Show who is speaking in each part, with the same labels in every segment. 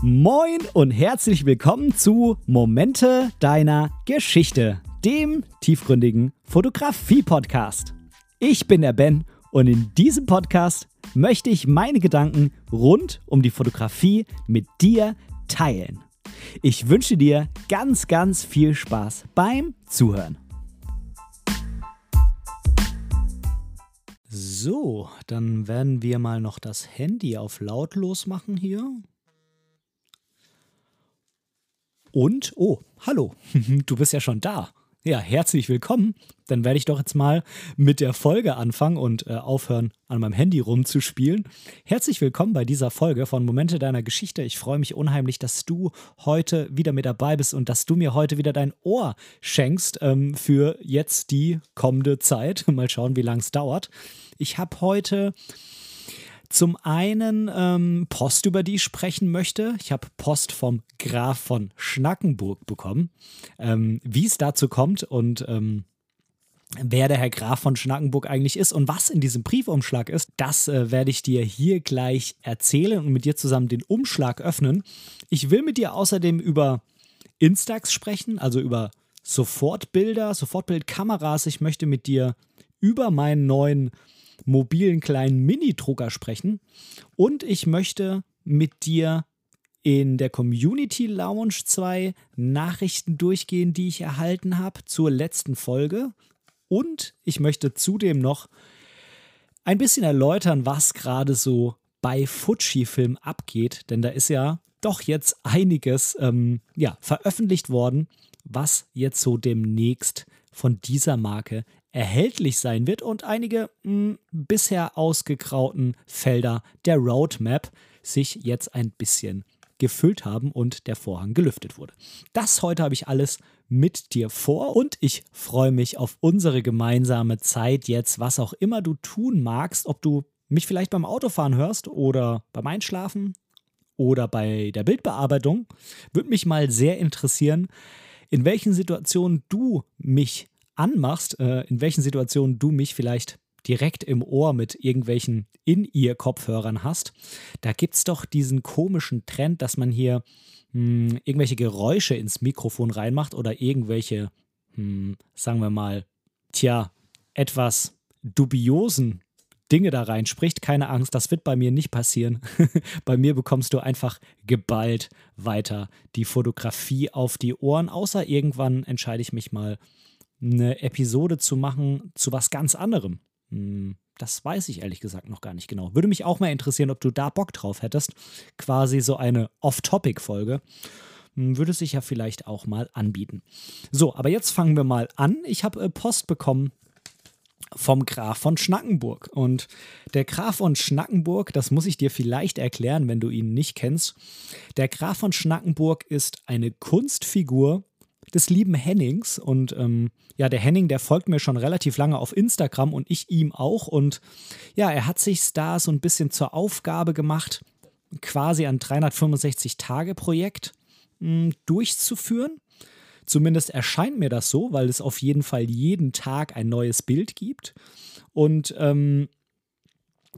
Speaker 1: Moin und herzlich willkommen zu Momente deiner Geschichte, dem tiefgründigen Fotografie-Podcast. Ich bin der Ben und in diesem Podcast möchte ich meine Gedanken rund um die Fotografie mit dir teilen. Ich wünsche dir ganz, ganz viel Spaß beim Zuhören. So, dann werden wir mal noch das Handy auf lautlos machen hier. Und, oh, hallo, du bist ja schon da. Ja, herzlich willkommen. Dann werde ich doch jetzt mal mit der Folge anfangen und äh, aufhören, an meinem Handy rumzuspielen. Herzlich willkommen bei dieser Folge von Momente deiner Geschichte. Ich freue mich unheimlich, dass du heute wieder mit dabei bist und dass du mir heute wieder dein Ohr schenkst ähm, für jetzt die kommende Zeit. Mal schauen, wie lange es dauert. Ich habe heute zum einen ähm, Post, über die ich sprechen möchte. Ich habe Post vom Graf von Schnackenburg bekommen. Ähm, wie es dazu kommt und ähm, wer der Herr Graf von Schnackenburg eigentlich ist und was in diesem Briefumschlag ist, das äh, werde ich dir hier gleich erzählen und mit dir zusammen den Umschlag öffnen. Ich will mit dir außerdem über Instax sprechen, also über Sofortbilder, Sofortbildkameras. Ich möchte mit dir über meinen neuen mobilen kleinen Mini-Drucker sprechen. Und ich möchte mit dir in der Community Lounge zwei Nachrichten durchgehen, die ich erhalten habe zur letzten Folge. Und ich möchte zudem noch ein bisschen erläutern, was gerade so bei Fujifilm abgeht, denn da ist ja doch jetzt einiges ähm, ja, veröffentlicht worden, was jetzt so demnächst von dieser Marke erhältlich sein wird und einige mh, hm, bisher ausgegrauten Felder der Roadmap sich jetzt ein bisschen gefüllt haben und der Vorhang gelüftet wurde. Das heute habe ich alles mit dir vor und ich freue mich auf unsere gemeinsame Zeit jetzt, was auch immer du tun magst, ob du mich vielleicht beim Autofahren hörst oder beim Einschlafen oder bei der Bildbearbeitung, würde mich mal sehr interessieren, in welchen Situationen du mich anmachst, äh, in welchen Situationen du mich vielleicht direkt im Ohr mit irgendwelchen In-Ear-Kopfhörern hast. Da gibt es doch diesen komischen Trend, dass man hier mh, hm, irgendwelche Geräusche ins Mikrofon reinmacht oder irgendwelche, mh, hm, sagen wir mal, tja, etwas dubiosen Dinge da reinspricht. Keine Angst, das wird bei mir nicht passieren. bei mir bekommst du einfach geballt weiter die Fotografie auf die Ohren, außer irgendwann entscheide ich mich mal eine Episode zu machen zu was ganz anderem. Hm, das weiß ich ehrlich gesagt noch gar nicht genau. Würde mich auch mal interessieren, ob du da Bock drauf hättest. Quasi so eine Off-Topic-Folge. Hm, würde sich ja vielleicht auch mal anbieten. So, aber jetzt fangen wir mal an. Ich habe äh, Post bekommen vom Graf von Schnackenburg. Und der Graf von Schnackenburg, das muss ich dir vielleicht erklären, wenn du ihn nicht kennst. Der Graf von Schnackenburg ist eine Kunstfigur des lieben Hennings. Und ähm, ja, der Henning, der folgt mir schon relativ lange auf Instagram und ich ihm auch. Und ja, er hat sich da so ein bisschen zur Aufgabe gemacht, quasi ein 365-Tage-Projekt hm, durchzuführen. Zumindest erscheint mir das so, weil es auf jeden Fall jeden Tag ein neues Bild gibt. Und ähm,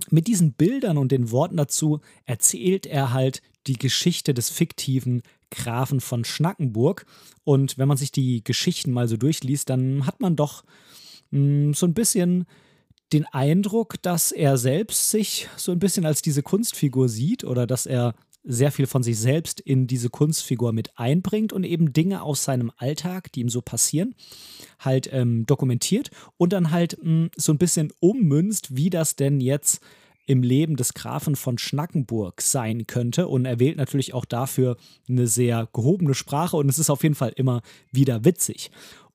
Speaker 1: mit diesen Bildern und den Worten dazu erzählt er halt die Geschichte des fiktiven Grafen von Schnackenburg. Und wenn man sich die Geschichten mal so durchliest, dann hat man doch mh, hm, so ein bisschen den Eindruck, dass er selbst sich so ein bisschen als diese Kunstfigur sieht oder dass er sehr viel von sich selbst in diese Kunstfigur mit einbringt und eben Dinge aus seinem Alltag, die ihm so passieren, halt ähm, dokumentiert und dann halt mh, hm, so ein bisschen ummünzt, wie das denn jetzt im Leben des Grafen von Schnackenburg sein könnte. Und er wählt natürlich auch dafür eine sehr gehobene Sprache und es ist auf jeden Fall immer wieder witzig.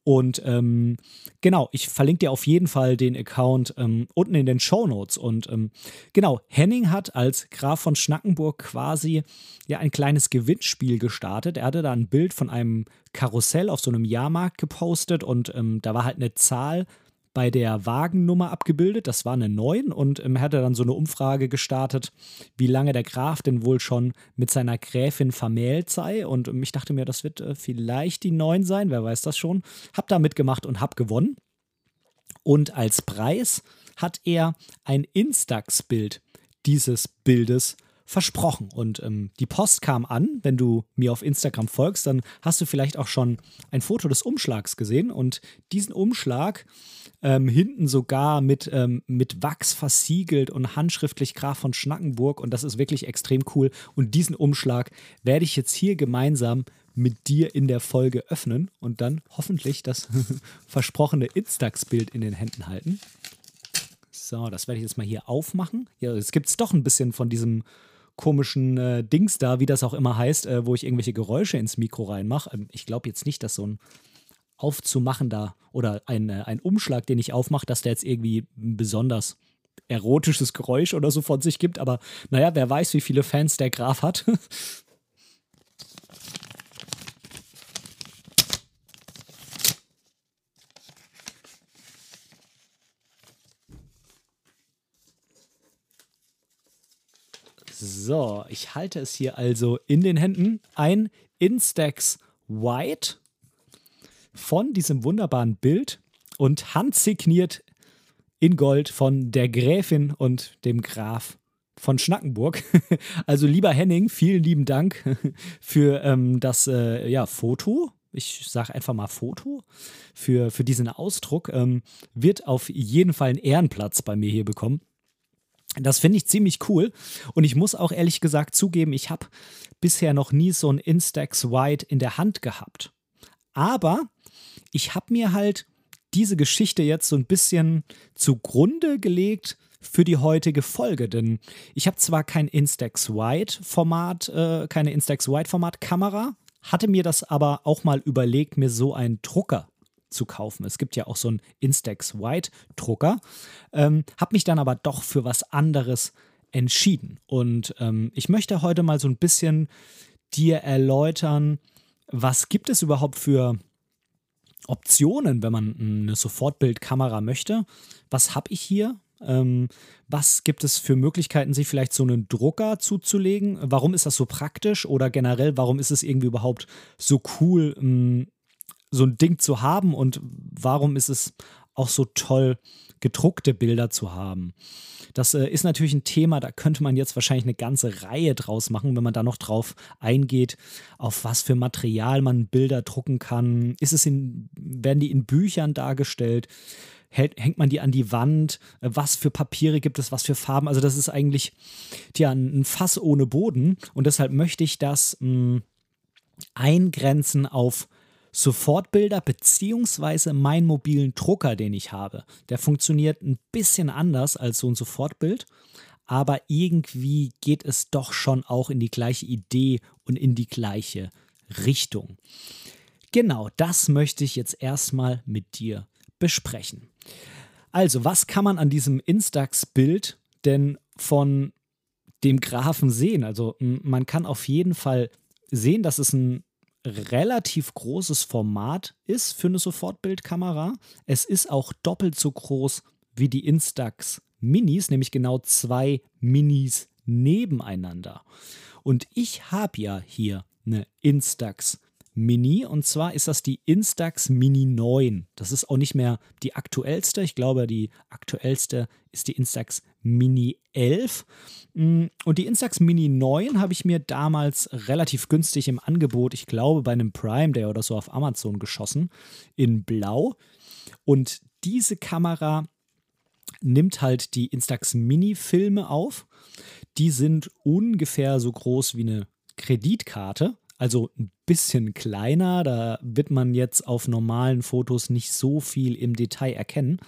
Speaker 1: Und ähm, genau, ich verlinke dir auf jeden Fall den Account ähm, unten in den Show Notes. Und ähm, genau, Henning hat als Graf von Schnackenburg quasi ja ein kleines Gewinnspiel gestartet. Er hatte da ein Bild von einem Karussell auf so einem Jahrmarkt gepostet und ähm, da war halt eine Zahl bei der Wagennummer abgebildet. Das war eine 9 und ähm, er hatte dann so eine Umfrage gestartet, wie lange der Graf denn wohl schon mit seiner Gräfin vermählt sei. Und ähm, ich dachte mir, das wird äh, vielleicht die 9 sein, wer weiß das schon. Hab da mitgemacht und hab gewonnen. Und als Preis hat er ein Instax-Bild dieses Bildes versprochen. Und ähm, die Post kam an. Wenn du mir auf Instagram folgst, dann hast du vielleicht auch schon ein Foto des Umschlags gesehen. Und diesen Umschlag ähm, hinten sogar mit, ähm, mit Wachs versiegelt und handschriftlich Graf von Schnackenburg. Und das ist wirklich extrem cool. Und diesen Umschlag werde ich jetzt hier gemeinsam mit dir in der Folge öffnen und dann hoffentlich das versprochene Instax-Bild in den Händen halten. So, das werde ich jetzt mal hier aufmachen. Ja, jetzt gibt es doch ein bisschen von diesem komischen äh, Dings da, wie das auch immer heißt, äh, wo ich irgendwelche Geräusche ins Mikro reinmache. Ähm, ich glaube jetzt nicht, dass so ein aufzumachender oder ein, äh, ein Umschlag, den ich aufmache, dass der jetzt irgendwie besonders erotisches Geräusch oder so von sich gibt. Aber naja, wer weiß, wie viele Fans der Graf hat. So, ich halte es hier also in den Händen. Ein Instax White von diesem wunderbaren Bild und handsigniert in Gold von der Gräfin und dem Graf von Schnackenburg. Also lieber Henning, vielen lieben Dank für ähm, das äh, ja, Foto. Ich sage einfach mal Foto für, für diesen Ausdruck. Ähm, wird auf jeden Fall einen Ehrenplatz bei mir hier bekommen. Das finde ich ziemlich cool. Und ich muss auch ehrlich gesagt zugeben, ich habe bisher noch nie so ein Instax White in der Hand gehabt. Aber ich habe mir halt diese Geschichte jetzt so ein bisschen zugrunde gelegt für die heutige Folge, denn ich habe zwar kein Instax White Format, äh, keine Instax White Format Kamera, hatte mir das aber auch mal überlegt, mir so einen Drucker zu kaufen. Es gibt ja auch so einen Instax White Drucker. Ähm, habe mich dann aber doch für was anderes entschieden. Und ähm, ich möchte heute mal so ein bisschen dir erläutern, was gibt es überhaupt für Optionen, wenn man eine Sofortbildkamera möchte. Was habe ich hier? Ähm, was gibt es für Möglichkeiten, sich vielleicht so einen Drucker zuzulegen? Warum ist das so praktisch? Oder generell, warum ist es irgendwie überhaupt so cool, ähm, so ein Ding zu haben und warum ist es auch so toll, gedruckte Bilder zu haben. Das äh, ist natürlich ein Thema, da könnte man jetzt wahrscheinlich eine ganze Reihe draus machen, wenn man da noch drauf eingeht, auf was für Material man Bilder drucken kann. Ist es in, werden die in Büchern dargestellt? Hängt man die an die Wand? Äh, was für Papiere gibt es? Was für Farben? Also, das ist eigentlich ja, ein Fass ohne Boden. Und deshalb möchte ich das mh, hm, eingrenzen auf Sofortbilder beziehungsweise meinen mobilen Drucker, den ich habe. Der funktioniert ein bisschen anders als so ein Sofortbild, aber irgendwie geht es doch schon auch in die gleiche Idee und in die gleiche Richtung. Genau, das möchte ich jetzt erstmal mit dir besprechen. Also, was kann man an diesem Instax-Bild denn von dem Graphen sehen? Also, man kann auf jeden Fall sehen, dass es ein relativ großes Format ist für eine Sofortbildkamera. Es ist auch doppelt so groß wie die Instax Minis, nämlich genau zwei Minis nebeneinander. Und ich habe ja hier eine Instax Mini und zwar ist das die Instax Mini 9. Das ist auch nicht mehr die aktuellste. Ich glaube, die aktuellste ist die Instax Mini 11. Mm, und die Instax Mini 9 habe ich mir damals relativ günstig im Angebot, ich glaube bei einem Prime Day oder so auf Amazon geschossen, in Blau. Und diese Kamera nimmt halt die Instax Mini Filme auf. Die sind ungefähr so groß wie eine Kreditkarte also ein bisschen kleiner. Da wird man jetzt auf normalen Fotos nicht so viel im Detail erkennen.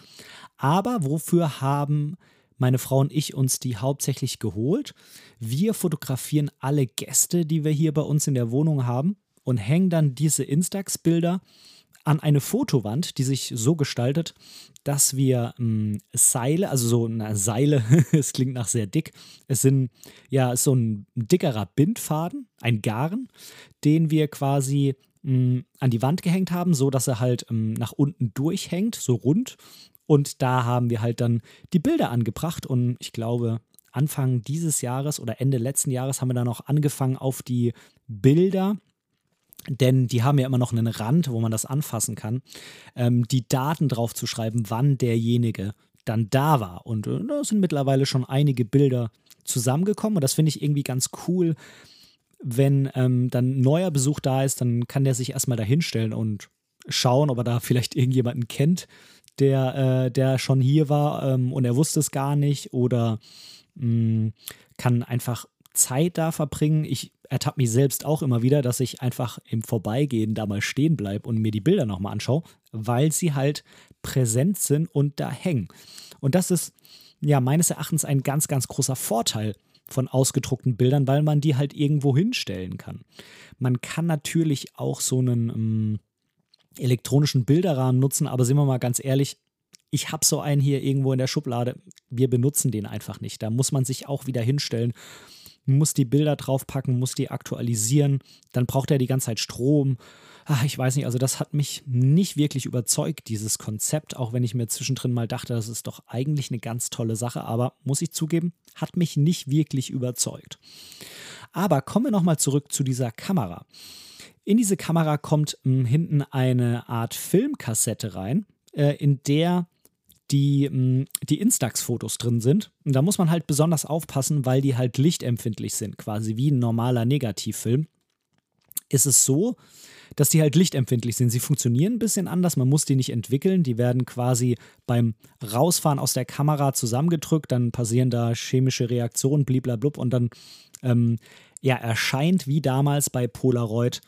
Speaker 1: Aber wofür haben meine Frau und ich uns die hauptsächlich geholt? Wir fotografieren alle Gäste, die wir hier bei uns in der Wohnung haben und hängen dann diese Instax-Bilder an eine Fotowand, die sich so gestaltet, dass wir ähm, Seile, also so eine Seile, es klingt nach sehr dick, es sind ja so ein dickerer Bindfaden, ein Garn, den wir quasi ähm, an die Wand gehängt haben, so dass er halt ähm, nach unten durchhängt, so rund. Und da haben wir halt dann die Bilder angebracht und ich glaube, Anfang dieses Jahres oder Ende letzten Jahres haben wir dann auch angefangen auf die Bilder denn die haben ja immer noch einen Rand, wo man das anfassen kann, ähm, die Daten drauf zu schreiben, wann derjenige dann da war. Und äh, da sind mittlerweile schon einige Bilder zusammengekommen und das finde ich irgendwie ganz cool. Wenn ähm, dann neuer Besuch da ist, dann kann der sich erstmal da hinstellen und schauen, ob er da vielleicht irgendjemanden kennt, der, äh, der schon hier war ähm, und er wusste es gar nicht oder mh, mm, kann einfach Zeit da verbringen. Ich ertappe mich selbst auch immer wieder, dass ich einfach im Vorbeigehen da mal stehen bleibe und mir die Bilder nochmal anschaue, weil sie halt präsent sind und da hängen. Und das ist ja meines Erachtens ein ganz, ganz großer Vorteil von ausgedruckten Bildern, weil man die halt irgendwo hinstellen kann. Man kann natürlich auch so einen ähm, elektronischen Bilderrahmen nutzen, aber sind wir mal ganz ehrlich, ich habe so einen hier irgendwo in der Schublade. Wir benutzen den einfach nicht. Da muss man sich auch wieder hinstellen, muss die Bilder draufpacken, muss die aktualisieren. Dann braucht er die ganze Zeit Strom. Ach, ich weiß nicht, also das hat mich nicht wirklich überzeugt, dieses Konzept, auch wenn ich mir zwischendrin mal dachte, das ist doch eigentlich eine ganz tolle Sache, aber muss ich zugeben, hat mich nicht wirklich überzeugt. Aber kommen wir nochmal zurück zu dieser Kamera. In diese Kamera kommt m, hm, hinten eine Art Filmkassette rein, äh, in der die, hm, die Instax-Fotos drin sind. Und da muss man halt besonders aufpassen, weil die halt lichtempfindlich sind, quasi wie ein normaler Negativfilm. Ist es so, dass die halt lichtempfindlich sind. Sie funktionieren ein bisschen anders, man muss die nicht entwickeln. Die werden quasi beim Rausfahren aus der Kamera zusammengedrückt, dann passieren da chemische Reaktionen, bliblablub, und dann ähm, ja, erscheint wie damals bei Polaroid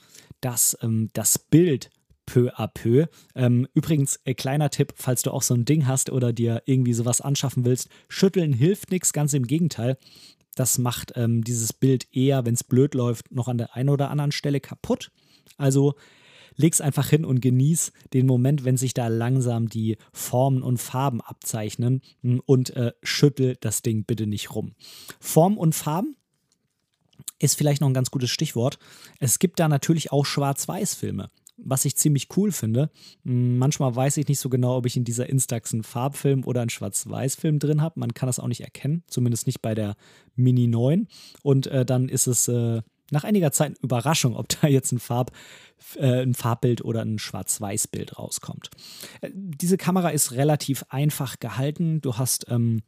Speaker 1: dass ähm, das Bild peu à peu. Ähm, übrigens, äh, kleiner Tipp, falls du auch so ein Ding hast oder dir irgendwie sowas anschaffen willst, schütteln hilft nichts, ganz im Gegenteil. Das macht ähm, dieses Bild eher, wenn es blöd läuft, noch an der einen oder anderen Stelle kaputt. Also leg's einfach hin und genieß den Moment, wenn sich da langsam die Formen und Farben abzeichnen und äh, schüttel das Ding bitte nicht rum. Formen und Farben ist vielleicht noch ein ganz gutes Stichwort. Es gibt da natürlich auch Schwarz-Weiß-Filme, was ich ziemlich cool finde. Hm, manchmal weiß ich nicht so genau, ob ich in dieser Instax einen Farbfilm oder einen Schwarz-Weiß-Film drin habe. Man kann das auch nicht erkennen, zumindest nicht bei der Mini 9. Und äh, dann ist es äh, nach einiger Zeit eine Überraschung, ob da jetzt ein, Farb, äh, ein Farbbild oder ein Schwarz-Weiß-Bild rauskommt. Äh, diese Kamera ist relativ einfach gehalten. Du hast ähm,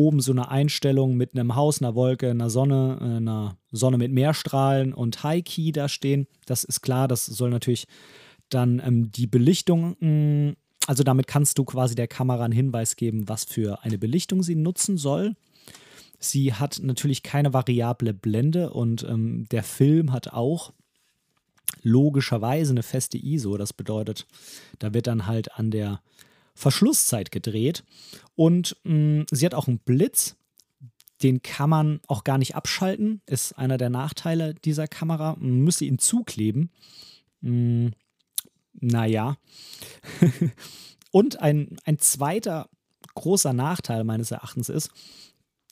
Speaker 1: oben so eine Einstellung mit einem Haus, einer Wolke, einer Sonne, äh, einer Sonne mit Mehrstrahlen und High Key da stehen. Das ist klar, das soll natürlich dann ähm, die Belichtung, mm, also damit kannst du quasi der Kamera einen Hinweis geben, was für eine Belichtung sie nutzen soll. Sie hat natürlich keine variable Blende und ähm, der Film hat auch logischerweise eine feste ISO. Das bedeutet, da wird dann halt an der Verschlusszeit gedreht. Und mh, mm, sie hat auch einen Blitz. Den kann man auch gar nicht abschalten. Ist einer der Nachteile dieser Kamera. Man müsste ihn zukleben. Mh, mm, naja. Und ein, ein zweiter großer Nachteil meines Erachtens ist,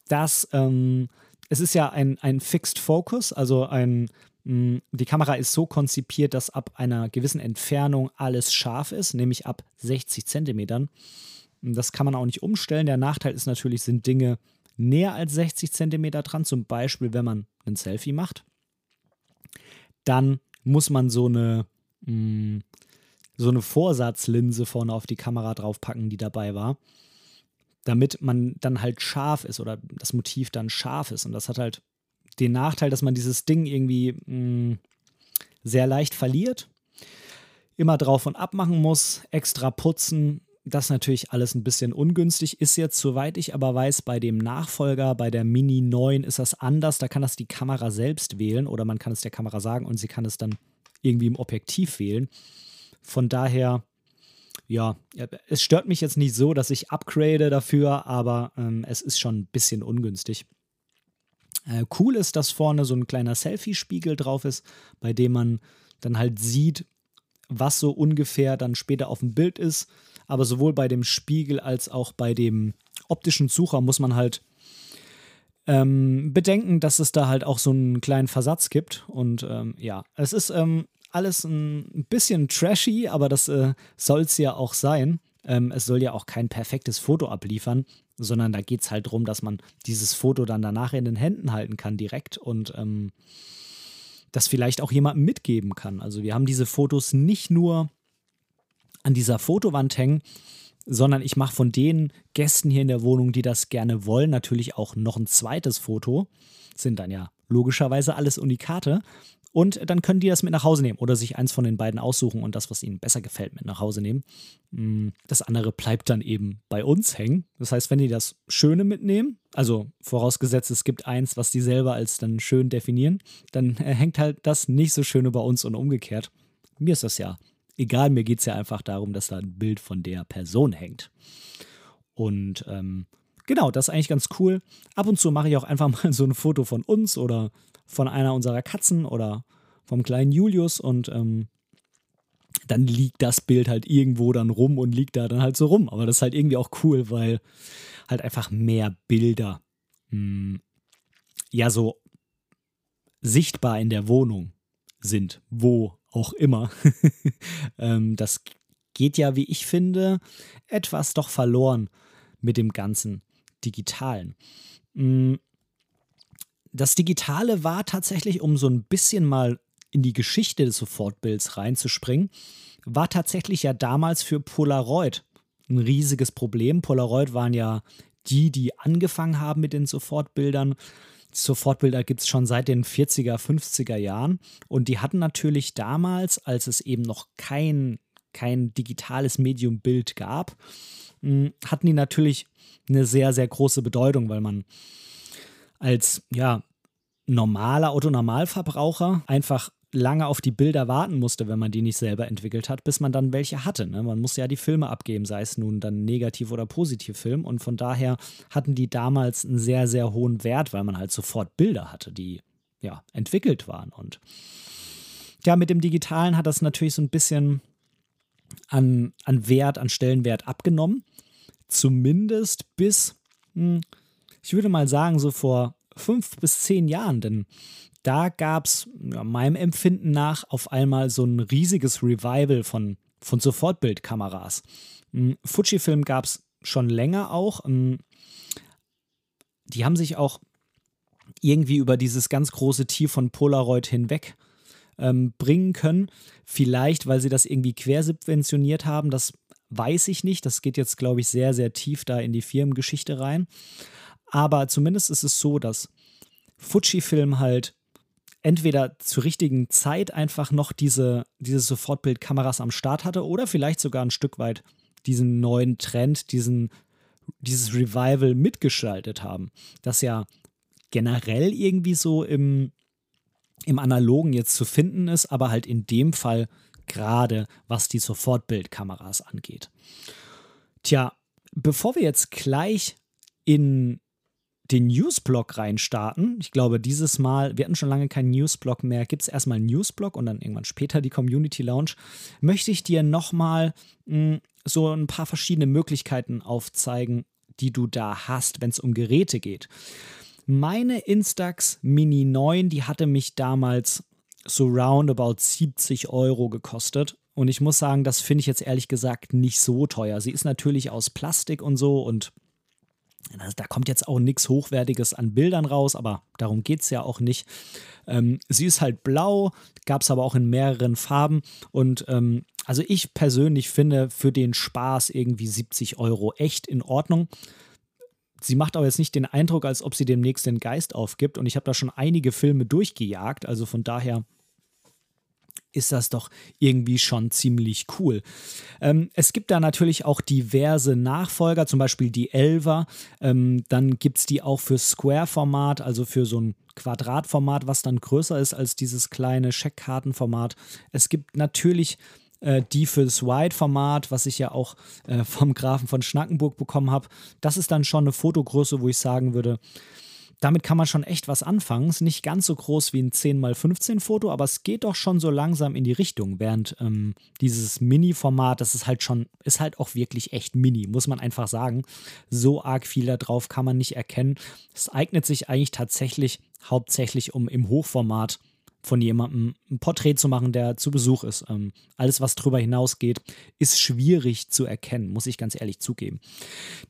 Speaker 1: dass ähm, es ist ja ein, ein Fixed Focus, also ein die Kamera ist so konzipiert, dass ab einer gewissen Entfernung alles scharf ist, nämlich ab 60 Zentimetern. Das kann man auch nicht umstellen. Der Nachteil ist natürlich, sind Dinge näher als 60 Zentimeter dran, zum Beispiel wenn man ein Selfie macht. Dann muss man so eine, mm, so eine Vorsatzlinse vorne auf die Kamera draufpacken, die dabei war, damit man dann halt scharf ist oder das Motiv dann scharf ist. Und das hat halt den Nachteil, dass man dieses Ding irgendwie mh, mm, sehr leicht verliert, immer drauf und ab machen muss, extra putzen. Das natürlich alles ein bisschen ungünstig ist jetzt, soweit ich aber weiß, bei dem Nachfolger, bei der Mini 9 ist das anders. Da kann das die Kamera selbst wählen oder man kann es der Kamera sagen und sie kann es dann irgendwie im Objektiv wählen. Von daher, ja, es stört mich jetzt nicht so, dass ich upgrade dafür, aber ähm, es ist schon ein bisschen ungünstig. Äh, cool ist, dass vorne so ein kleiner Selfie-Spiegel drauf ist, bei dem man dann halt sieht, was so ungefähr dann später auf dem Bild ist. Aber sowohl bei dem Spiegel als auch bei dem optischen Sucher muss man halt ähm, bedenken, dass es da halt auch so einen kleinen Versatz gibt. Und ähm, ja, es ist ähm, alles ein bisschen trashy, aber das äh, soll es ja auch sein. Ähm, es soll ja auch kein perfektes Foto abliefern sondern da geht es halt darum, dass man dieses Foto dann danach in den Händen halten kann direkt und ähm, das vielleicht auch jemandem mitgeben kann. Also wir haben diese Fotos nicht nur an dieser Fotowand hängen, sondern ich mache von den Gästen hier in der Wohnung, die das gerne wollen, natürlich auch noch ein zweites Foto. Das sind dann ja logischerweise alles Unikate. Und dann können die das mit nach Hause nehmen oder sich eins von den beiden aussuchen und das, was ihnen besser gefällt, mit nach Hause nehmen. Mm, das andere bleibt dann eben bei uns hängen. Das heißt, wenn die das Schöne mitnehmen, also vorausgesetzt, es gibt eins, was die selber als dann schön definieren, dann äh, hängt halt das nicht so Schöne bei uns und umgekehrt. Mir ist das ja egal, mir geht es ja einfach darum, dass da ein Bild von der Person hängt. Und ähm, genau, das ist eigentlich ganz cool. Ab und zu mache ich auch einfach mal so ein Foto von uns oder von einer unserer Katzen oder vom kleinen Julius und ähm, dann liegt das Bild halt irgendwo dann rum und liegt da dann halt so rum. Aber das ist halt irgendwie auch cool, weil halt einfach mehr Bilder mh, hm, ja so sichtbar in der Wohnung sind, wo auch immer. ähm, das geht ja, wie ich finde, etwas doch verloren mit dem ganzen Digitalen. Mh, hm, das Digitale war tatsächlich, um so ein bisschen mal in die Geschichte des Sofortbilds reinzuspringen, war tatsächlich ja damals für Polaroid ein riesiges Problem. Polaroid waren ja die, die angefangen haben mit den Sofortbildern. Sofortbilder gibt es schon seit den 40er, 50er Jahren. Und die hatten natürlich damals, als es eben noch kein, kein digitales Mediumbild gab, hm, hatten die natürlich eine sehr, sehr große Bedeutung, weil man als ja, normaler Autonormalverbraucher einfach lange auf die Bilder warten musste, wenn man die nicht selber entwickelt hat, bis man dann welche hatte. Ne? Man muss ja die Filme abgeben, sei es nun dann negativ oder positiv Film. Und von daher hatten die damals einen sehr, sehr hohen Wert, weil man halt sofort Bilder hatte, die ja entwickelt waren. Und ja, mit dem Digitalen hat das natürlich so ein bisschen an, an Wert, an Stellenwert abgenommen. Zumindest bis, hm, ich würde mal sagen, so vor fünf bis zehn Jahren, denn da gab es meinem Empfinden nach auf einmal so ein riesiges Revival von, von Sofortbildkameras. Fujifilm gab es schon länger auch. Die haben sich auch irgendwie über dieses ganz große Tier von Polaroid hinweg ähm, bringen können. Vielleicht, weil sie das irgendwie quersubventioniert haben, das weiß ich nicht. Das geht jetzt, glaube ich, sehr, sehr tief da in die Firmengeschichte rein. Aber zumindest ist es so, dass Fujifilm halt entweder zur richtigen Zeit einfach noch diese, diese Sofortbildkameras am Start hatte oder vielleicht sogar ein Stück weit diesen neuen Trend, diesen, dieses Revival mitgestaltet haben. Das ja generell irgendwie so im, im Analogen jetzt zu finden ist, aber halt in dem Fall gerade was die Sofortbildkameras angeht. Tja, bevor wir jetzt gleich in den Newsblog reinstarten. Ich glaube, dieses Mal, wir hatten schon lange keinen Newsblog mehr, gibt es erstmal einen Newsblog und dann irgendwann später die Community Lounge. Möchte ich dir nochmal hm, so ein paar verschiedene Möglichkeiten aufzeigen, die du da hast, wenn es um Geräte geht. Meine Instax Mini 9, die hatte mich damals so roundabout 70 Euro gekostet. Und ich muss sagen, das finde ich jetzt ehrlich gesagt nicht so teuer. Sie ist natürlich aus Plastik und so und da kommt jetzt auch nichts Hochwertiges an Bildern raus, aber darum geht es ja auch nicht. Ähm, sie ist halt blau, gab es aber auch in mehreren Farben. Und ähm, also ich persönlich finde für den Spaß irgendwie 70 Euro echt in Ordnung. Sie macht aber jetzt nicht den Eindruck, als ob sie demnächst den Geist aufgibt. Und ich habe da schon einige Filme durchgejagt. Also von daher ist das doch irgendwie schon ziemlich cool. Ähm, es gibt da natürlich auch diverse Nachfolger, zum Beispiel die Elver. Ähm, dann gibt es die auch für Square-Format, also für so ein Quadratformat, was dann größer ist als dieses kleine Scheckkartenformat. Es gibt natürlich äh, die fürs Wide-Format, was ich ja auch äh, vom Grafen von Schnackenburg bekommen habe. Das ist dann schon eine Fotogröße, wo ich sagen würde, damit kann man schon echt was anfangen. Ist nicht ganz so groß wie ein 10x15 Foto, aber es geht doch schon so langsam in die Richtung. Während ähm, dieses Mini-Format, das ist halt schon, ist halt auch wirklich echt mini, muss man einfach sagen. So arg viel da drauf kann man nicht erkennen. Es eignet sich eigentlich tatsächlich hauptsächlich, um im Hochformat von jemandem ein Porträt zu machen, der zu Besuch ist. Ähm, alles, was drüber hinausgeht, ist schwierig zu erkennen, muss ich ganz ehrlich zugeben.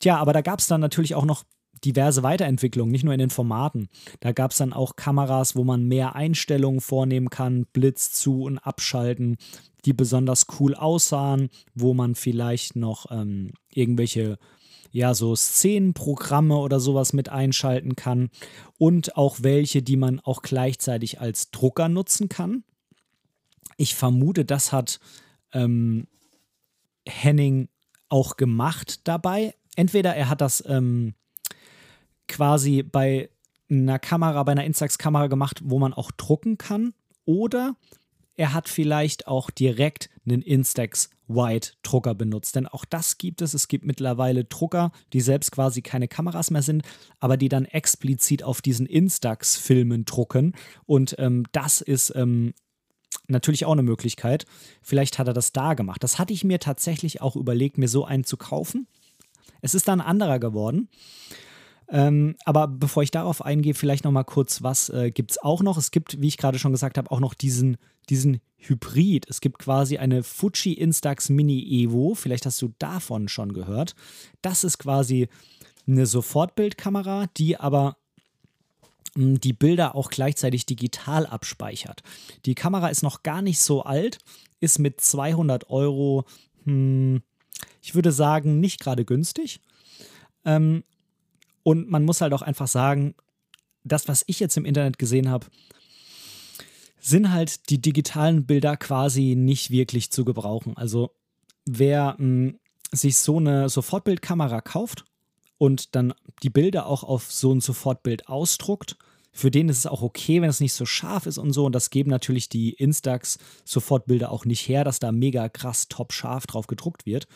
Speaker 1: Tja, aber da gab es dann natürlich auch noch diverse Weiterentwicklungen, nicht nur in den Formaten. Da gab es dann auch Kameras, wo man mehr Einstellungen vornehmen kann, Blitz zu und abschalten, die besonders cool aussahen, wo man vielleicht noch ähm, irgendwelche ja, so Szenenprogramme oder sowas mit einschalten kann und auch welche, die man auch gleichzeitig als Drucker nutzen kann. Ich vermute, das hat ähm, Henning auch gemacht dabei. Entweder er hat das ähm, quasi bei einer Kamera, bei einer Instax-Kamera gemacht, wo man auch drucken kann, oder er hat vielleicht auch direkt einen Instax White Drucker benutzt. Denn auch das gibt es. Es gibt mittlerweile Drucker, die selbst quasi keine Kameras mehr sind, aber die dann explizit auf diesen Instax-Filmen drucken. Und ähm, das ist ähm, natürlich auch eine Möglichkeit. Vielleicht hat er das da gemacht. Das hatte ich mir tatsächlich auch überlegt, mir so einen zu kaufen. Es ist dann ein anderer geworden. Ähm, aber bevor ich darauf eingehe, vielleicht noch mal kurz, was äh, gibt es auch noch? Es gibt, wie ich gerade schon gesagt habe, auch noch diesen, diesen Hybrid. Es gibt quasi eine Fuji Instax Mini Evo. Vielleicht hast du davon schon gehört. Das ist quasi eine Sofortbildkamera, die aber hm, die Bilder auch gleichzeitig digital abspeichert. Die Kamera ist noch gar nicht so alt, ist mit 200 Euro, hm, ich würde sagen, nicht gerade günstig. Ähm, und man muss halt auch einfach sagen, das, was ich jetzt im Internet gesehen habe, sind halt die digitalen Bilder quasi nicht wirklich zu gebrauchen. Also wer mh, hm, sich so eine Sofortbildkamera kauft und dann die Bilder auch auf so ein Sofortbild ausdruckt, für den ist es auch okay, wenn es nicht so scharf ist und so. Und das geben natürlich die Instax Sofortbilder auch nicht her, dass da mega krass top scharf drauf gedruckt wird.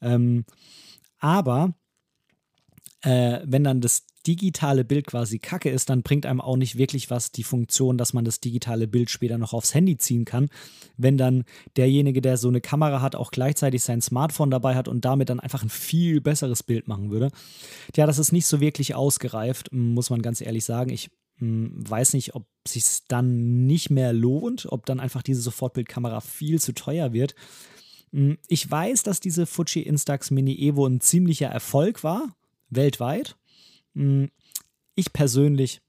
Speaker 1: Ähm, aber äh, wenn dann das digitale Bild quasi kacke ist, dann bringt einem auch nicht wirklich was die Funktion, dass man das digitale Bild später noch aufs Handy ziehen kann. Wenn dann derjenige, der so eine Kamera hat, auch gleichzeitig sein Smartphone dabei hat und damit dann einfach ein viel besseres Bild machen würde. Ja, das ist nicht so wirklich ausgereift, muss man ganz ehrlich sagen. Ich weiß nicht, ob sich dann nicht mehr lohnt, ob dann einfach diese Sofortbildkamera viel zu teuer wird. Ich weiß, dass diese Fuji Instax Mini Evo ein ziemlicher Erfolg war weltweit. Hm, ich persönlich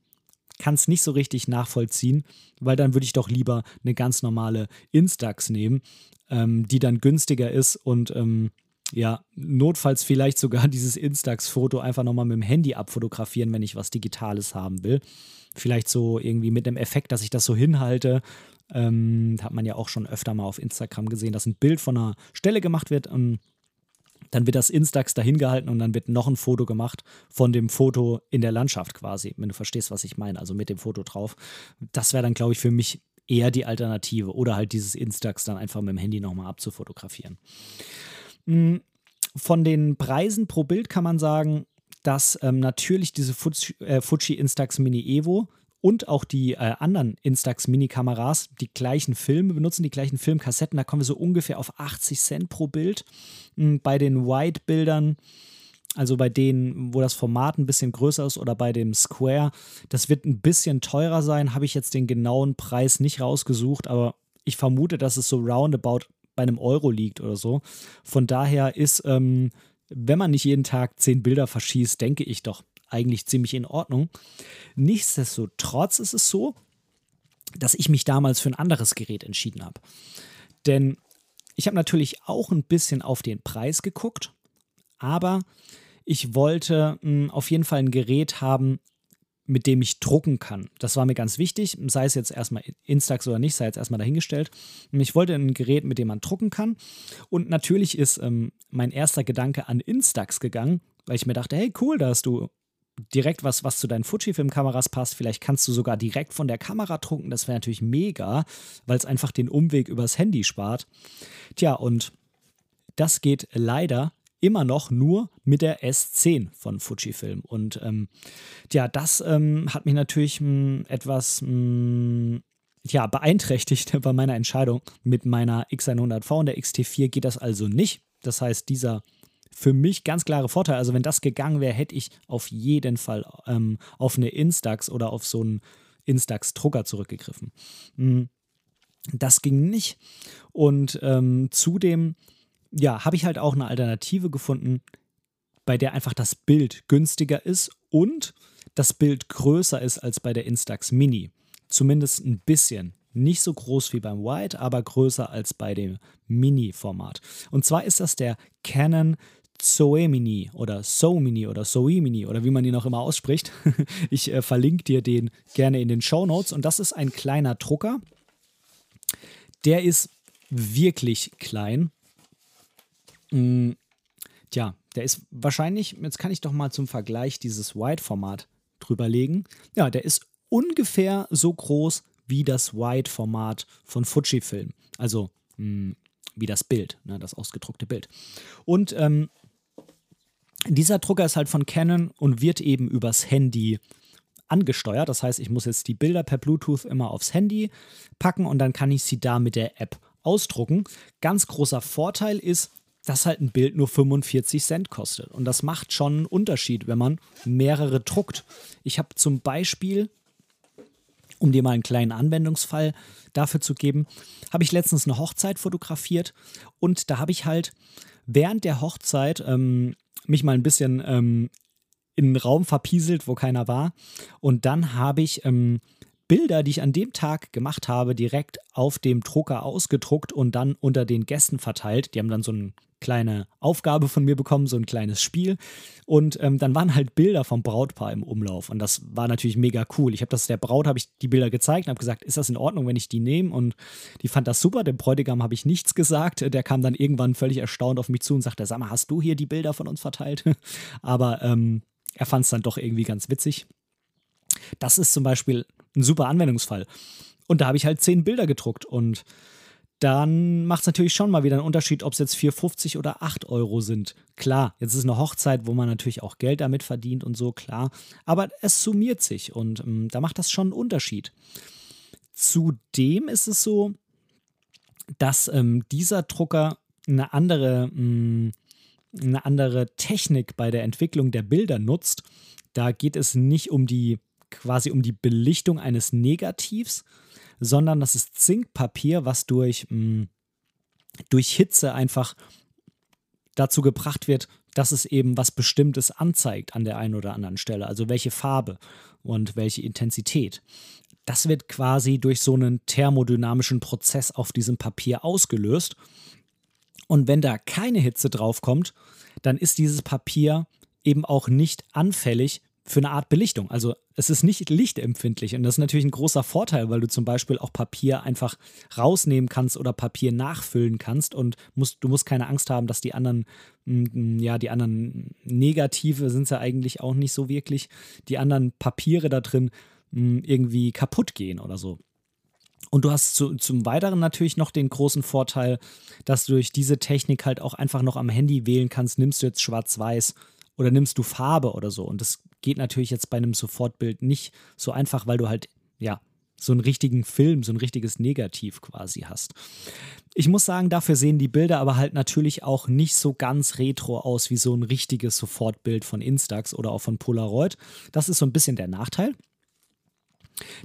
Speaker 1: kann es nicht so richtig nachvollziehen, weil dann würde ich doch lieber eine ganz normale Instax nehmen, ähm, die dann günstiger ist und ähm, ja, notfalls vielleicht sogar dieses Instax-Foto einfach nochmal mit dem Handy abfotografieren, wenn ich was Digitales haben will. Vielleicht so irgendwie mit dem Effekt, dass ich das so hinhalte. Ähm, hat man ja auch schon öfter mal auf Instagram gesehen, dass ein Bild von einer Stelle gemacht wird. Ähm, dann wird das Instax dahin gehalten und dann wird noch ein Foto gemacht von dem Foto in der Landschaft quasi, wenn du verstehst, was ich meine, also mit dem Foto drauf. Das wäre dann, glaube ich, für mich eher die Alternative oder halt dieses Instax dann einfach mit dem Handy nochmal abzufotografieren. Hm, von den Preisen pro Bild kann man sagen, dass ähm, natürlich diese Fuji, äh, Fuji Instax Mini Evo und auch die äh, anderen Instax Mini-Kameras die gleichen Filme, benutzen die gleichen Filmkassetten. Da kommen wir so ungefähr auf 80 Cent pro Bild. Hm, bei den Wide-Bildern, also bei denen, wo das Format ein bisschen größer ist oder bei dem Square, das wird ein bisschen teurer sein. Habe ich jetzt den genauen Preis nicht rausgesucht, aber ich vermute, dass es so roundabout bei einem Euro liegt oder so. Von daher ist, ähm, wenn man nicht jeden Tag zehn Bilder verschießt, denke ich doch, eigentlich ziemlich in Ordnung. Nichtsdestotrotz ist es so, dass ich mich damals für ein anderes Gerät entschieden habe. Denn ich habe natürlich auch ein bisschen auf den Preis geguckt, aber ich wollte mh, hm, auf jeden Fall ein Gerät haben, mit dem ich drucken kann. Das war mir ganz wichtig, sei es jetzt erstmal Instax oder nicht, sei jetzt erstmal dahingestellt. Ich wollte ein Gerät, mit dem man drucken kann. Und natürlich ist ähm, mein erster Gedanke an Instax gegangen, weil ich mir dachte, hey cool, da hast du direkt was, was zu deinen Fujifilm-Kameras passt. Vielleicht kannst du sogar direkt von der Kamera drucken. Das wäre natürlich mega, weil es einfach den Umweg übers Handy spart. Tja, und das geht leider immer noch nur mit der S10 von Fujifilm. Und ähm, ja, das ähm, hat mich natürlich mh, hm, etwas mh, hm, ja, beeinträchtigt bei meiner Entscheidung. Mit meiner X100V und der XT4 geht das also nicht. Das heißt, dieser für mich ganz klare Vorteile. Also wenn das gegangen wäre, hätte ich auf jeden Fall ähm, auf eine Instax oder auf so einen Instax-Drucker zurückgegriffen. Hm, das ging nicht. Und ähm, zudem, ja, habe ich halt auch eine Alternative gefunden, bei der einfach das Bild günstiger ist und das Bild größer ist als bei der Instax Mini. Zumindest ein bisschen. Nicht so groß wie beim White, aber größer als bei dem Mini-Format. Und zwar ist das der Canon Zoemini oder Soemini oder Soemini oder wie man ihn auch immer ausspricht. Ich äh, verlinke dir den gerne in den Show Notes. Und das ist ein kleiner Drucker. Der ist wirklich klein. Mm, tja, der ist wahrscheinlich, jetzt kann ich doch mal zum Vergleich dieses Wide-Format drüberlegen. Ja, der ist ungefähr so groß wie das Wide-Format von Fujifilm. Also mh, hm, wie das Bild, ne, das ausgedruckte Bild. Und ähm, dieser Drucker ist halt von Canon und wird eben übers Handy angesteuert. Das heißt, ich muss jetzt die Bilder per Bluetooth immer aufs Handy packen und dann kann ich sie da mit der App ausdrucken. Ganz großer Vorteil ist, dass halt ein Bild nur 45 Cent kostet. Und das macht schon einen Unterschied, wenn man mehrere druckt. Ich habe zum Beispiel, um dir mal einen kleinen Anwendungsfall dafür zu geben, habe ich letztens eine Hochzeit fotografiert und da habe ich halt während der Hochzeit ähm, mich mal ein bisschen ähm, in einen Raum verpieselt, wo keiner war. Und dann habe ich ähm, Bilder, die ich an dem Tag gemacht habe, direkt auf dem Drucker ausgedruckt und dann unter den Gästen verteilt. Die haben dann so eine kleine Aufgabe von mir bekommen, so ein kleines Spiel. Und ähm, dann waren halt Bilder vom Brautpaar im Umlauf. Und das war natürlich mega cool. Ich habe das der Braut, habe ich die Bilder gezeigt und habe gesagt, ist das in Ordnung, wenn ich die nehme? Und die fand das super. Dem Bräutigam habe ich nichts gesagt. Der kam dann irgendwann völlig erstaunt auf mich zu und sagte, sag mal, hast du hier die Bilder von uns verteilt? Aber ähm, er fand es dann doch irgendwie ganz witzig. Das ist zum Beispiel ein super Anwendungsfall. Und da habe ich halt zehn Bilder gedruckt und dann macht es natürlich schon mal wieder einen Unterschied, ob es jetzt 4,50 oder 8 Euro sind. Klar, jetzt ist eine Hochzeit, wo man natürlich auch Geld damit verdient und so, klar. Aber es summiert sich und ähm, da macht das schon einen Unterschied. Zudem ist es so, dass ähm, dieser Drucker eine andere, mh, mm, eine andere Technik bei der Entwicklung der Bilder nutzt. Da geht es nicht um die quasi um die Belichtung eines Negativs, sondern das ist Zinkpapier, was durch, mh, mm, durch Hitze einfach dazu gebracht wird, dass es eben was Bestimmtes anzeigt an der einen oder anderen Stelle. Also welche Farbe und welche Intensität. Das wird quasi durch so einen thermodynamischen Prozess auf diesem Papier ausgelöst. Und wenn da keine Hitze draufkommt, dann ist dieses Papier eben auch nicht anfällig für eine Art Belichtung. Also es ist nicht lichtempfindlich und das ist natürlich ein großer Vorteil, weil du zum Beispiel auch Papier einfach rausnehmen kannst oder Papier nachfüllen kannst und musst, du musst keine Angst haben, dass die anderen, ja, die anderen Negative sind es ja eigentlich auch nicht so wirklich, die anderen Papiere da drin irgendwie kaputt gehen oder so. Und du hast zu, zum Weiteren natürlich noch den großen Vorteil, dass du durch diese Technik halt auch einfach noch am Handy wählen kannst, nimmst du jetzt schwarz-weiß oder nimmst du Farbe oder so. Und das geht natürlich jetzt bei einem Sofortbild nicht so einfach, weil du halt, ja, so einen richtigen Film, so ein richtiges Negativ quasi hast. Ich muss sagen, dafür sehen die Bilder aber halt natürlich auch nicht so ganz retro aus wie so ein richtiges Sofortbild von Instax oder auch von Polaroid. Das ist so ein bisschen der Nachteil.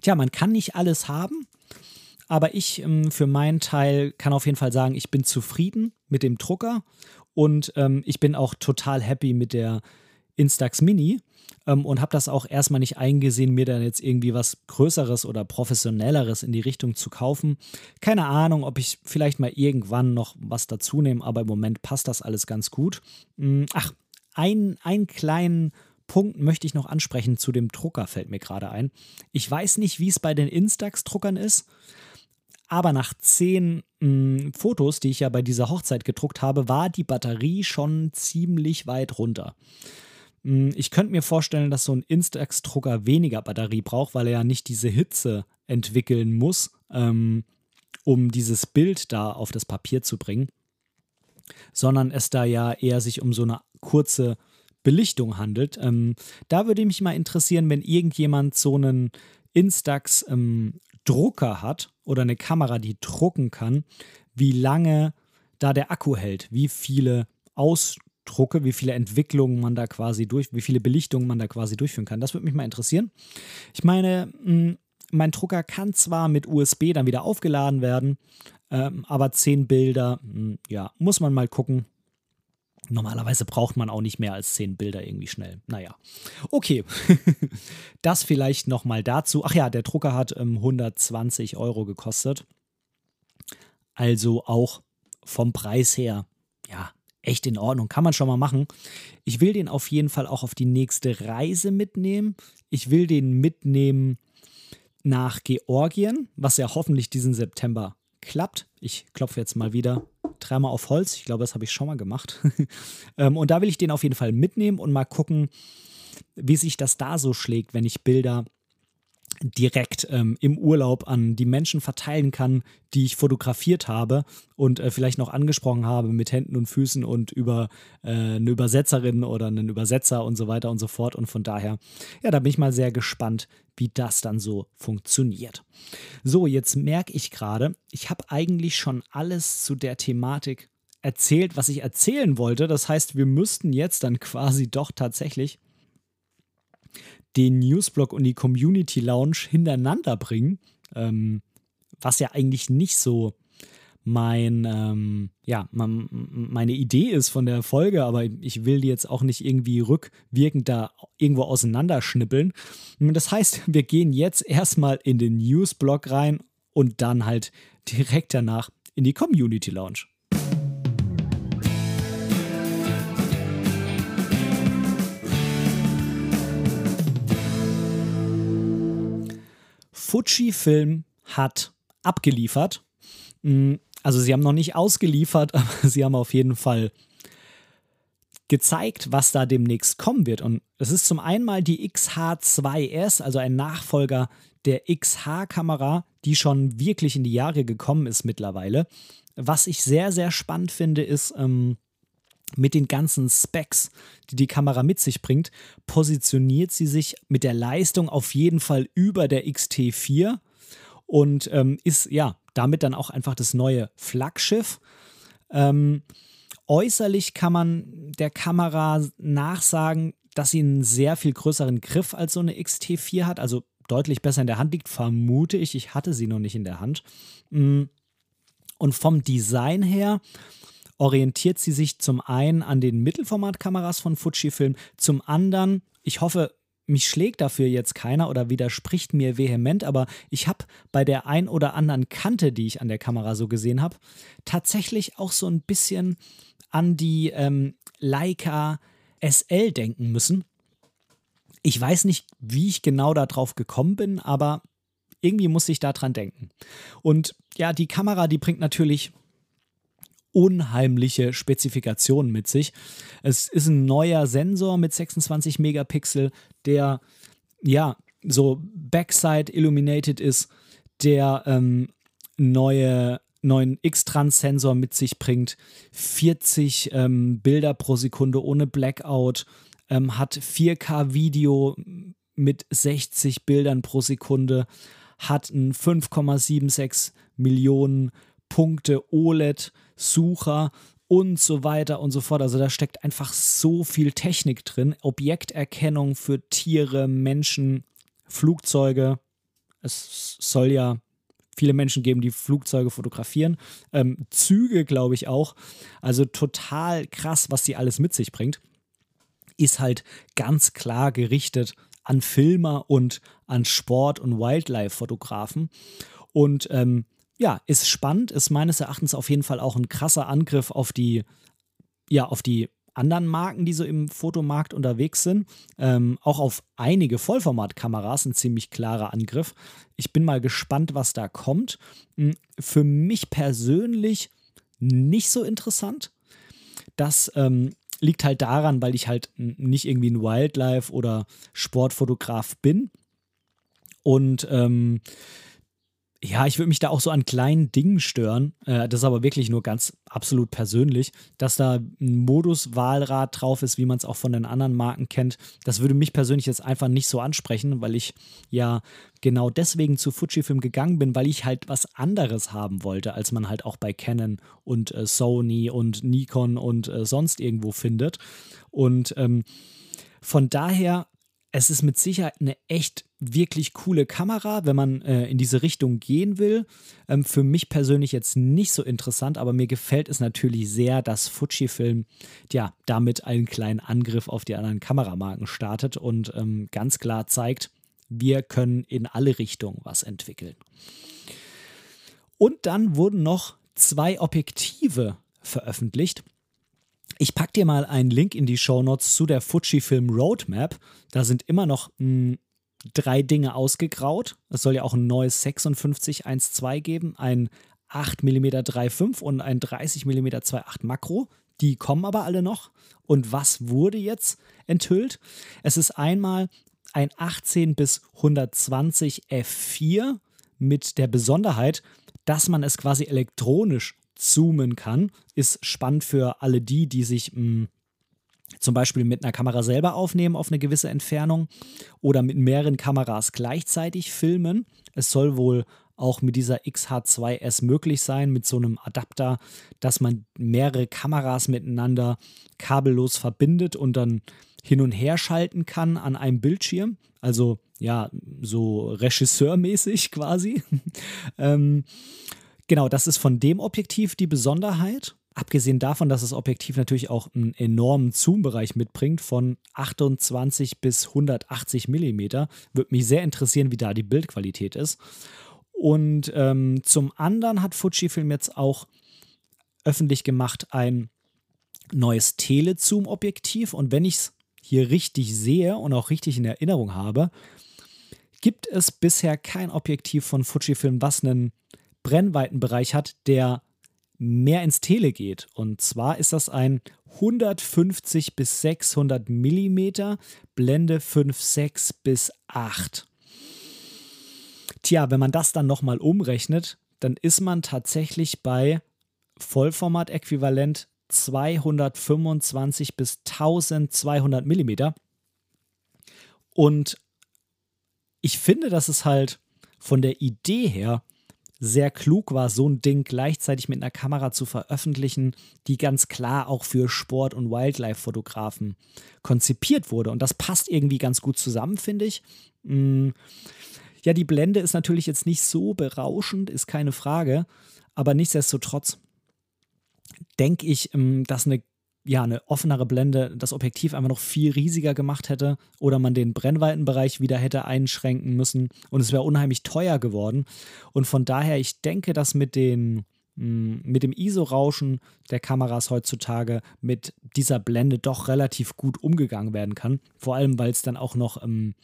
Speaker 1: Tja, man kann nicht alles haben, aber ich ähm, für meinen Teil kann auf jeden Fall sagen, ich bin zufrieden mit dem Drucker und ähm, ich bin auch total happy mit der Instax Mini ähm, und habe das auch erstmal nicht eingesehen, mir dann jetzt irgendwie was Größeres oder Professionelleres in die Richtung zu kaufen. Keine Ahnung, ob ich vielleicht mal irgendwann noch was dazu nehme, aber im Moment passt das alles ganz gut. Mm, ach, ein, einen kleinen Punkt möchte ich noch ansprechen zu dem Drucker, fällt mir gerade ein. Ich weiß nicht, wie es bei den Instax-Druckern ist, aber nach zehn mh, mm, Fotos, die ich ja bei dieser Hochzeit gedruckt habe, war die Batterie schon ziemlich weit runter. Mh, mm, ich könnte mir vorstellen, dass so ein Instax-Drucker weniger Batterie braucht, weil er ja nicht diese Hitze entwickeln muss, ähm, um dieses Bild da auf das Papier zu bringen, sondern es da ja eher sich um so eine kurze Belichtung handelt. Ähm, da würde mich mal interessieren, wenn irgendjemand so einen Instax ähm, Drucker hat oder eine Kamera, die drucken kann, wie lange da der Akku hält, wie viele Ausdrucke, wie viele Entwicklungen man da quasi durch, wie viele Belichtungen man da quasi durchführen kann. Das würde mich mal interessieren. Ich meine, hm, mein Drucker kann zwar mit USB dann wieder aufgeladen werden, ähm, aber zehn Bilder, hm, ja, muss man mal gucken, Normalerweise braucht man auch nicht mehr als zehn Bilder irgendwie schnell. Naja, okay. das vielleicht nochmal dazu. Ach ja, der Drucker hat ähm, 120 Euro gekostet. Also auch vom Preis her, ja, echt in Ordnung. Kann man schon mal machen. Ich will den auf jeden Fall auch auf die nächste Reise mitnehmen. Ich will den mitnehmen nach Georgien, was ja hoffentlich diesen September klappt. Ich klopfe jetzt mal wieder dreimal auf Holz. Ich glaube, das habe ich schon mal gemacht. Ähm, und da will ich den auf jeden Fall mitnehmen und mal gucken, wie sich das da so schlägt, wenn ich Bilder direkt ähm, im Urlaub an die Menschen verteilen kann, die ich fotografiert habe und äh, vielleicht noch angesprochen habe mit Händen und Füßen und über äh, eine Übersetzerin oder einen Übersetzer und so weiter und so fort. Und von daher, ja, da bin ich mal sehr gespannt, wie das dann so funktioniert. So, jetzt merke ich gerade, ich habe eigentlich schon alles zu der Thematik erzählt, was ich erzählen wollte. Das heißt, wir müssten jetzt dann quasi doch tatsächlich den Newsblog und die Community Lounge hintereinander bringen, ähm, was ja eigentlich nicht so mein, ähm, ja, meine Idee ist von der Folge, aber ich will die jetzt auch nicht irgendwie rückwirkend da irgendwo auseinanderschnippeln. Das heißt, wir gehen jetzt erstmal in den Newsblog rein und dann halt direkt danach in die Community Lounge. Fujifilm hat abgeliefert. Mm, also sie haben noch nicht ausgeliefert, aber sie haben auf jeden Fall gezeigt, was da demnächst kommen wird. Und es ist zum einen mal die XH2S, also ein Nachfolger der XH-Kamera, die schon wirklich in die Jahre gekommen ist mittlerweile. Was ich sehr, sehr spannend finde, ist, ähm, mit den ganzen Specs, die die Kamera mit sich bringt, positioniert sie sich mit der Leistung auf jeden Fall über der XT4 und ähm, ist ja damit dann auch einfach das neue Flaggschiff. Ähm, äußerlich kann man der Kamera nachsagen, dass sie einen sehr viel größeren Griff als so eine XT4 hat, also deutlich besser in der Hand liegt, vermute ich. Ich hatte sie noch nicht in der Hand. Mm. Und vom Design her orientiert sie sich zum einen an den Mittelformatkameras von Fujifilm, zum anderen, ich hoffe, mich schlägt dafür jetzt keiner oder widerspricht mir vehement, aber ich habe bei der ein oder anderen Kante, die ich an der Kamera so gesehen habe, tatsächlich auch so ein bisschen an die ähm, Leica SL denken müssen. Ich weiß nicht, wie ich genau darauf gekommen bin, aber irgendwie muss ich daran denken. Und ja, die Kamera, die bringt natürlich unheimliche Spezifikationen mit sich. Es ist ein neuer Sensor mit 26 Megapixel, der ja so Backside illuminated ist, der ähm, neue neuen X-Trans-Sensor mit sich bringt, 40 ähm, Bilder pro Sekunde ohne Blackout, ähm, hat 4K-Video mit 60 Bildern pro Sekunde, hat ein 5,76 Millionen Punkte OLED-Sucher und so weiter und so fort. Also da steckt einfach so viel Technik drin. Objekterkennung für Tiere, Menschen, Flugzeuge. Es soll ja viele Menschen geben, die Flugzeuge fotografieren. Ähm, Züge, glaube ich auch. Also total krass, was die alles mit sich bringt. Ist halt ganz klar gerichtet an Filmer und an Sport- und Wildlife-Fotografen. Und ähm, ja, ist spannend, ist meines Erachtens auf jeden Fall auch ein krasser Angriff auf die, ja, auf die anderen Marken, die so im Fotomarkt unterwegs sind. Ähm, auch auf einige Vollformatkameras ein ziemlich klarer Angriff. Ich bin mal gespannt, was da kommt. Hm, für mich persönlich nicht so interessant. Das ähm, liegt halt daran, weil ich halt nicht irgendwie ein Wildlife- oder Sportfotograf bin. Und ähm, ja, ich würde mich da auch so an kleinen Dingen stören. Äh, das ist aber wirklich nur ganz absolut persönlich, dass da ein Modus-Wahlrad drauf ist, wie man es auch von den anderen Marken kennt. Das würde mich persönlich jetzt einfach nicht so ansprechen, weil ich ja genau deswegen zu Fujifilm gegangen bin, weil ich halt was anderes haben wollte, als man halt auch bei Canon und äh, Sony und Nikon und äh, sonst irgendwo findet. Und ähm, von daher es ist mit Sicherheit eine echt wirklich coole Kamera, wenn man äh, in diese Richtung gehen will. Ähm, für mich persönlich jetzt nicht so interessant, aber mir gefällt es natürlich sehr, dass Fujifilm ja damit einen kleinen Angriff auf die anderen Kameramarken startet und ähm, ganz klar zeigt, wir können in alle Richtungen was entwickeln. Und dann wurden noch zwei Objektive veröffentlicht. Ich packe dir mal einen Link in die Show Notes zu der Fujifilm Roadmap. Da sind immer noch mh, hm, drei Dinge ausgegraut. Es soll ja auch ein neues 5612 geben, ein 8 mm 3.5 und ein 30 mm 2.8 Makro. Die kommen aber alle noch. Und was wurde jetzt enthüllt? Es ist einmal ein 18 bis 120 f4 mit der Besonderheit, dass man es quasi elektronisch zoomen kann. Ist spannend für alle die, die sich hm, zum Beispiel mit einer Kamera selber aufnehmen auf eine gewisse Entfernung oder mit mehreren Kameras gleichzeitig filmen. Es soll wohl auch mit dieser XH2S möglich sein, mit so einem Adapter, dass man mehrere Kameras miteinander kabellos verbindet und dann hin und her schalten kann an einem Bildschirm. Also ja, so regisseurmäßig quasi. ähm, genau, das ist von dem Objektiv die Besonderheit. Abgesehen davon, dass das Objektiv natürlich auch einen enormen Zoom-Bereich mitbringt von 28 bis 180 Millimeter, würde mich sehr interessieren, wie da die Bildqualität ist. Und ähm, zum anderen hat Fujifilm jetzt auch öffentlich gemacht ein neues Telezoom-Objektiv. Und wenn ich es hier richtig sehe und auch richtig in Erinnerung habe, gibt es bisher kein Objektiv von Fujifilm, was einen Brennweitenbereich hat, der mehr ins Tele geht. Und zwar ist das ein 150 bis 600 Millimeter Blende 5,6 bis 8. Tja, wenn man das dann nochmal umrechnet, dann ist man tatsächlich bei Vollformat-Äquivalent 225 bis 1200 Millimeter. Und ich finde, dass es halt von der Idee her sehr klug war, so ein Ding gleichzeitig mit einer Kamera zu veröffentlichen, die ganz klar auch für Sport- und Wildlife-Fotografen konzipiert wurde. Und das passt irgendwie ganz gut zusammen, finde ich. Mm. Ja, die Blende ist natürlich jetzt nicht so berauschend, ist keine Frage. Aber nichtsdestotrotz denke ich, ähm, dass eine ja, eine offenere Blende das Objektiv einfach noch viel riesiger gemacht hätte oder man den Brennweitenbereich wieder hätte einschränken müssen und es wäre unheimlich teuer geworden. Und von daher, ich denke, dass mit den mm, mit dem ISO-Rauschen der Kameras heutzutage mit dieser Blende doch relativ gut umgegangen werden kann. Vor allem, weil es dann auch noch ähm,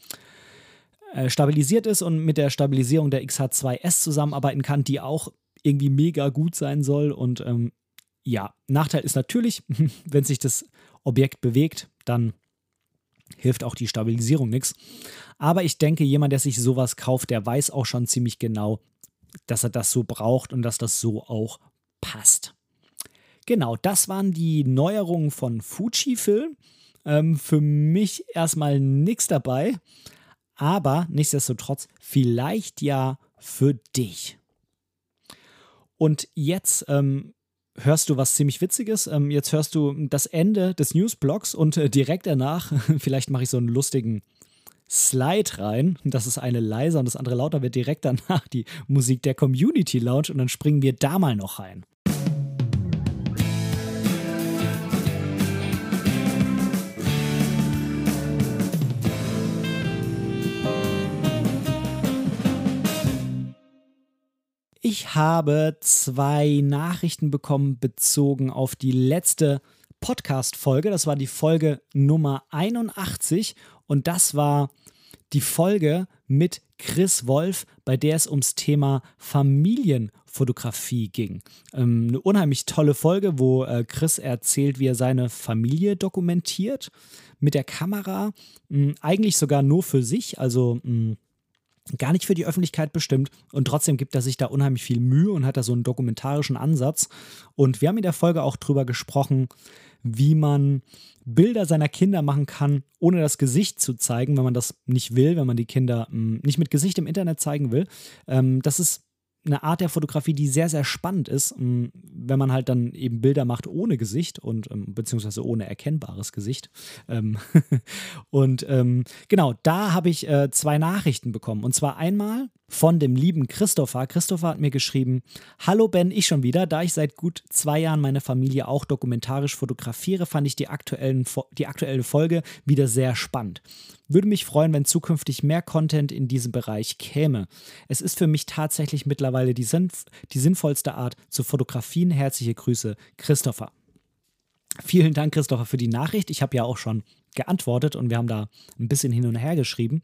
Speaker 1: äh, stabilisiert ist und mit der Stabilisierung der XH2S zusammenarbeiten kann, die auch irgendwie mega gut sein soll. Und ähm, ja, Nachteil ist natürlich, wenn sich das Objekt bewegt, dann hilft auch die Stabilisierung nichts. Aber ich denke, jemand, der sich sowas kauft, der weiß auch schon ziemlich genau, dass er das so braucht und dass das so auch passt. Genau, das waren die Neuerungen von Fujifilm. Ähm, für mich erstmal nichts dabei, aber nichtsdestotrotz vielleicht ja für dich. Und jetzt ähm, hörst du was ziemlich Witziges. Ähm, jetzt hörst du das Ende des Newsblogs und äh, direkt danach, vielleicht mache ich so einen lustigen Slide rein. Das ist eine leiser und das andere lauter wird direkt danach die Musik der Community Lounge und dann springen wir da mal noch rein. Ich habe zwei Nachrichten bekommen bezogen auf die letzte Podcast-Folge. Das war die Folge Nummer 81 und das war die Folge mit Chris Wolf, bei der es ums Thema Familienfotografie ging. Ähm, eine unheimlich tolle Folge, wo äh, Chris erzählt, wie er seine Familie dokumentiert mit der Kamera. Mh, eigentlich sogar nur für sich, also mh, gar nicht für die Öffentlichkeit bestimmt und trotzdem gibt er sich da unheimlich viel Mühe und hat da so einen dokumentarischen Ansatz. Und wir haben in der Folge auch drüber gesprochen, wie man Bilder seiner Kinder machen kann, ohne das Gesicht zu zeigen, wenn man das nicht will, wenn man die Kinder mh, hm, nicht mit Gesicht im Internet zeigen will. Ähm, das ist eine Art der Fotografie, die sehr, sehr spannend ist, ähm, wenn man halt dann eben Bilder macht ohne Gesicht und ähm, beziehungsweise ohne erkennbares Gesicht. Ähm, und genau, da habe ich äh, zwei Nachrichten bekommen. Und zwar einmal von dem lieben Christopher. Christopher hat mir geschrieben: Hallo Ben, ich schon wieder. Da ich seit gut zwei Jahren meine Familie auch dokumentarisch fotografiere, fand ich die, aktuellen, die aktuelle Folge wieder sehr spannend. Würde mich freuen, wenn zukünftig mehr Content in diesem Bereich käme. Es ist für mich tatsächlich mittlerweile die, sinnv die sinnvollste Art zu fotografieren. Herzliche Grüße, Christopher. Vielen Dank, Christopher, für die Nachricht. Ich habe ja auch schon geantwortet und wir haben da ein bisschen hin und her geschrieben.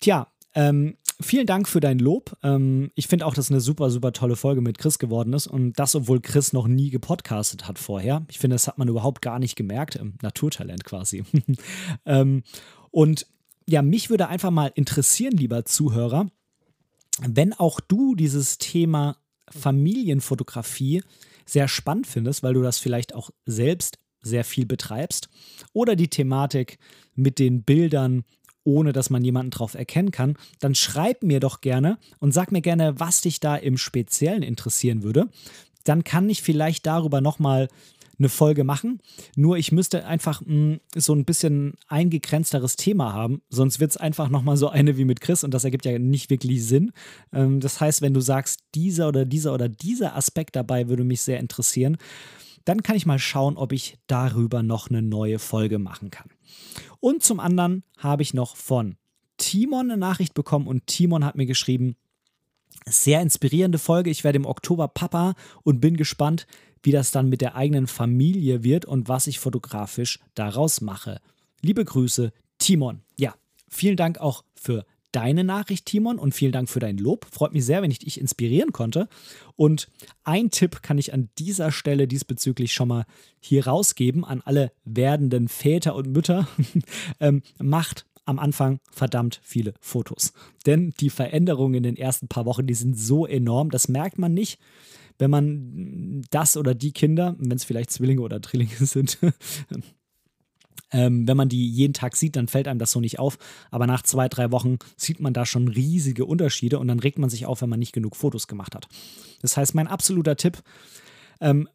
Speaker 1: Tja, ähm, vielen Dank für dein Lob. Ähm, ich finde auch, dass eine super, super tolle Folge mit Chris geworden ist. Und das, obwohl Chris noch nie gepodcastet hat vorher. Ich finde, das hat man überhaupt gar nicht gemerkt. Im Naturtalent quasi. ähm, und ja, mich würde einfach mal interessieren, lieber Zuhörer, wenn auch du dieses Thema Familienfotografie sehr spannend findest, weil du das vielleicht auch selbst sehr viel betreibst, oder die Thematik mit den Bildern ohne dass man jemanden drauf erkennen kann, dann schreib mir doch gerne und sag mir gerne, was dich da im Speziellen interessieren würde. Dann kann ich vielleicht darüber nochmal eine Folge machen. Nur ich müsste einfach mh, mm, so ein bisschen eingegrenzteres Thema haben, sonst wird es einfach nochmal so eine wie mit Chris und das ergibt ja nicht wirklich Sinn. Ähm, das heißt, wenn du sagst, dieser oder dieser oder dieser Aspekt dabei würde mich sehr interessieren, dann kann ich mal schauen, ob ich darüber noch eine neue Folge machen kann. Und zum anderen habe ich noch von Timon eine Nachricht bekommen und Timon hat mir geschrieben, sehr inspirierende Folge. Ich werde im Oktober Papa und bin gespannt, wie das dann mit der eigenen Familie wird und was ich fotografisch daraus mache. Liebe Grüße, Timon. Ja, vielen Dank auch für deine Nachricht, Timon, und vielen Dank für dein Lob. Freut mich sehr, wenn ich dich inspirieren konnte. Und ein Tipp kann ich an dieser Stelle diesbezüglich schon mal hier rausgeben an alle werdenden Väter und Mütter. ähm, macht am Anfang verdammt viele Fotos. Denn die Veränderungen in den ersten paar Wochen, die sind so enorm, das merkt man nicht wenn man das oder die Kinder, wenn es vielleicht Zwillinge oder Drillinge sind, ähm, wenn man die jeden Tag sieht, dann fällt einem das so nicht auf. Aber nach zwei, drei Wochen sieht man da schon riesige Unterschiede und dann regt man sich auf, wenn man nicht genug Fotos gemacht hat. Das heißt, mein absoluter Tipp, ähm,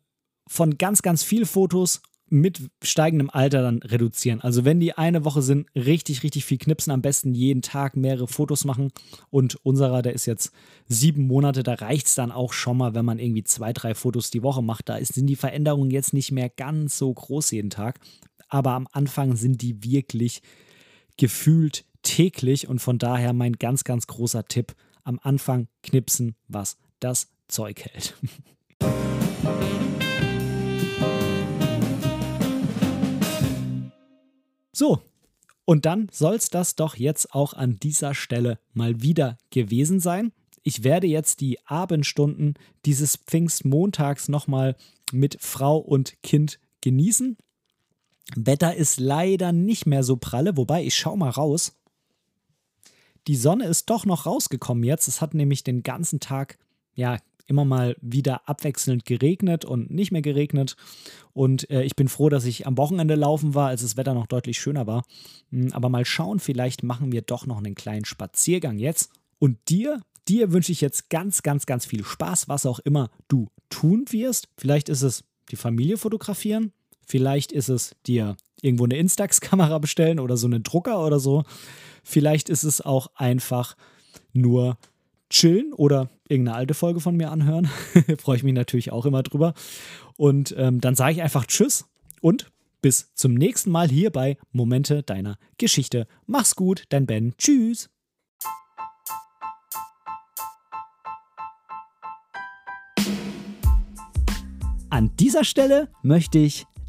Speaker 1: von ganz, ganz viel Fotos mit steigendem Alter dann reduzieren. Also wenn die eine Woche sind, richtig, richtig viel knipsen, am besten jeden Tag mehrere Fotos machen. Und unserer, der ist jetzt sieben Monate, da reicht es dann auch schon mal, wenn man irgendwie zwei, drei Fotos die Woche macht. Da sind die Veränderungen jetzt nicht mehr ganz so groß jeden Tag. Aber am Anfang sind die wirklich gefühlt täglich und von daher mein ganz, ganz großer Tipp. Am Anfang knipsen, was das Zeug hält. So, und dann soll es das doch jetzt auch an dieser Stelle mal wieder gewesen sein. Ich werde jetzt die Abendstunden dieses Pfingstmontags nochmal mit Frau und Kind genießen. Wetter ist leider nicht mehr so pralle, wobei ich schau mal raus. Die Sonne ist doch noch rausgekommen jetzt. Es hat nämlich den ganzen Tag ja immer mal wieder abwechselnd geregnet und nicht mehr geregnet. Und äh, ich bin froh, dass ich am Wochenende laufen war, als das Wetter noch deutlich schöner war. Hm, aber mal schauen, vielleicht machen wir doch noch einen kleinen Spaziergang jetzt. Und dir, dir wünsche ich jetzt ganz, ganz, ganz viel Spaß, was auch immer du tun wirst. Vielleicht ist es die Familie fotografieren, vielleicht ist es dir irgendwo eine Instax-Kamera bestellen oder so einen Drucker oder so. Vielleicht ist es auch einfach nur chillen oder irgendeine alte Folge von mir anhören. Freue ich mich natürlich auch immer drüber. Und ähm, dann sage ich einfach Tschüss und bis zum nächsten Mal hier bei Momente deiner Geschichte. Mach's gut, dein Ben. Tschüss. An dieser Stelle möchte ich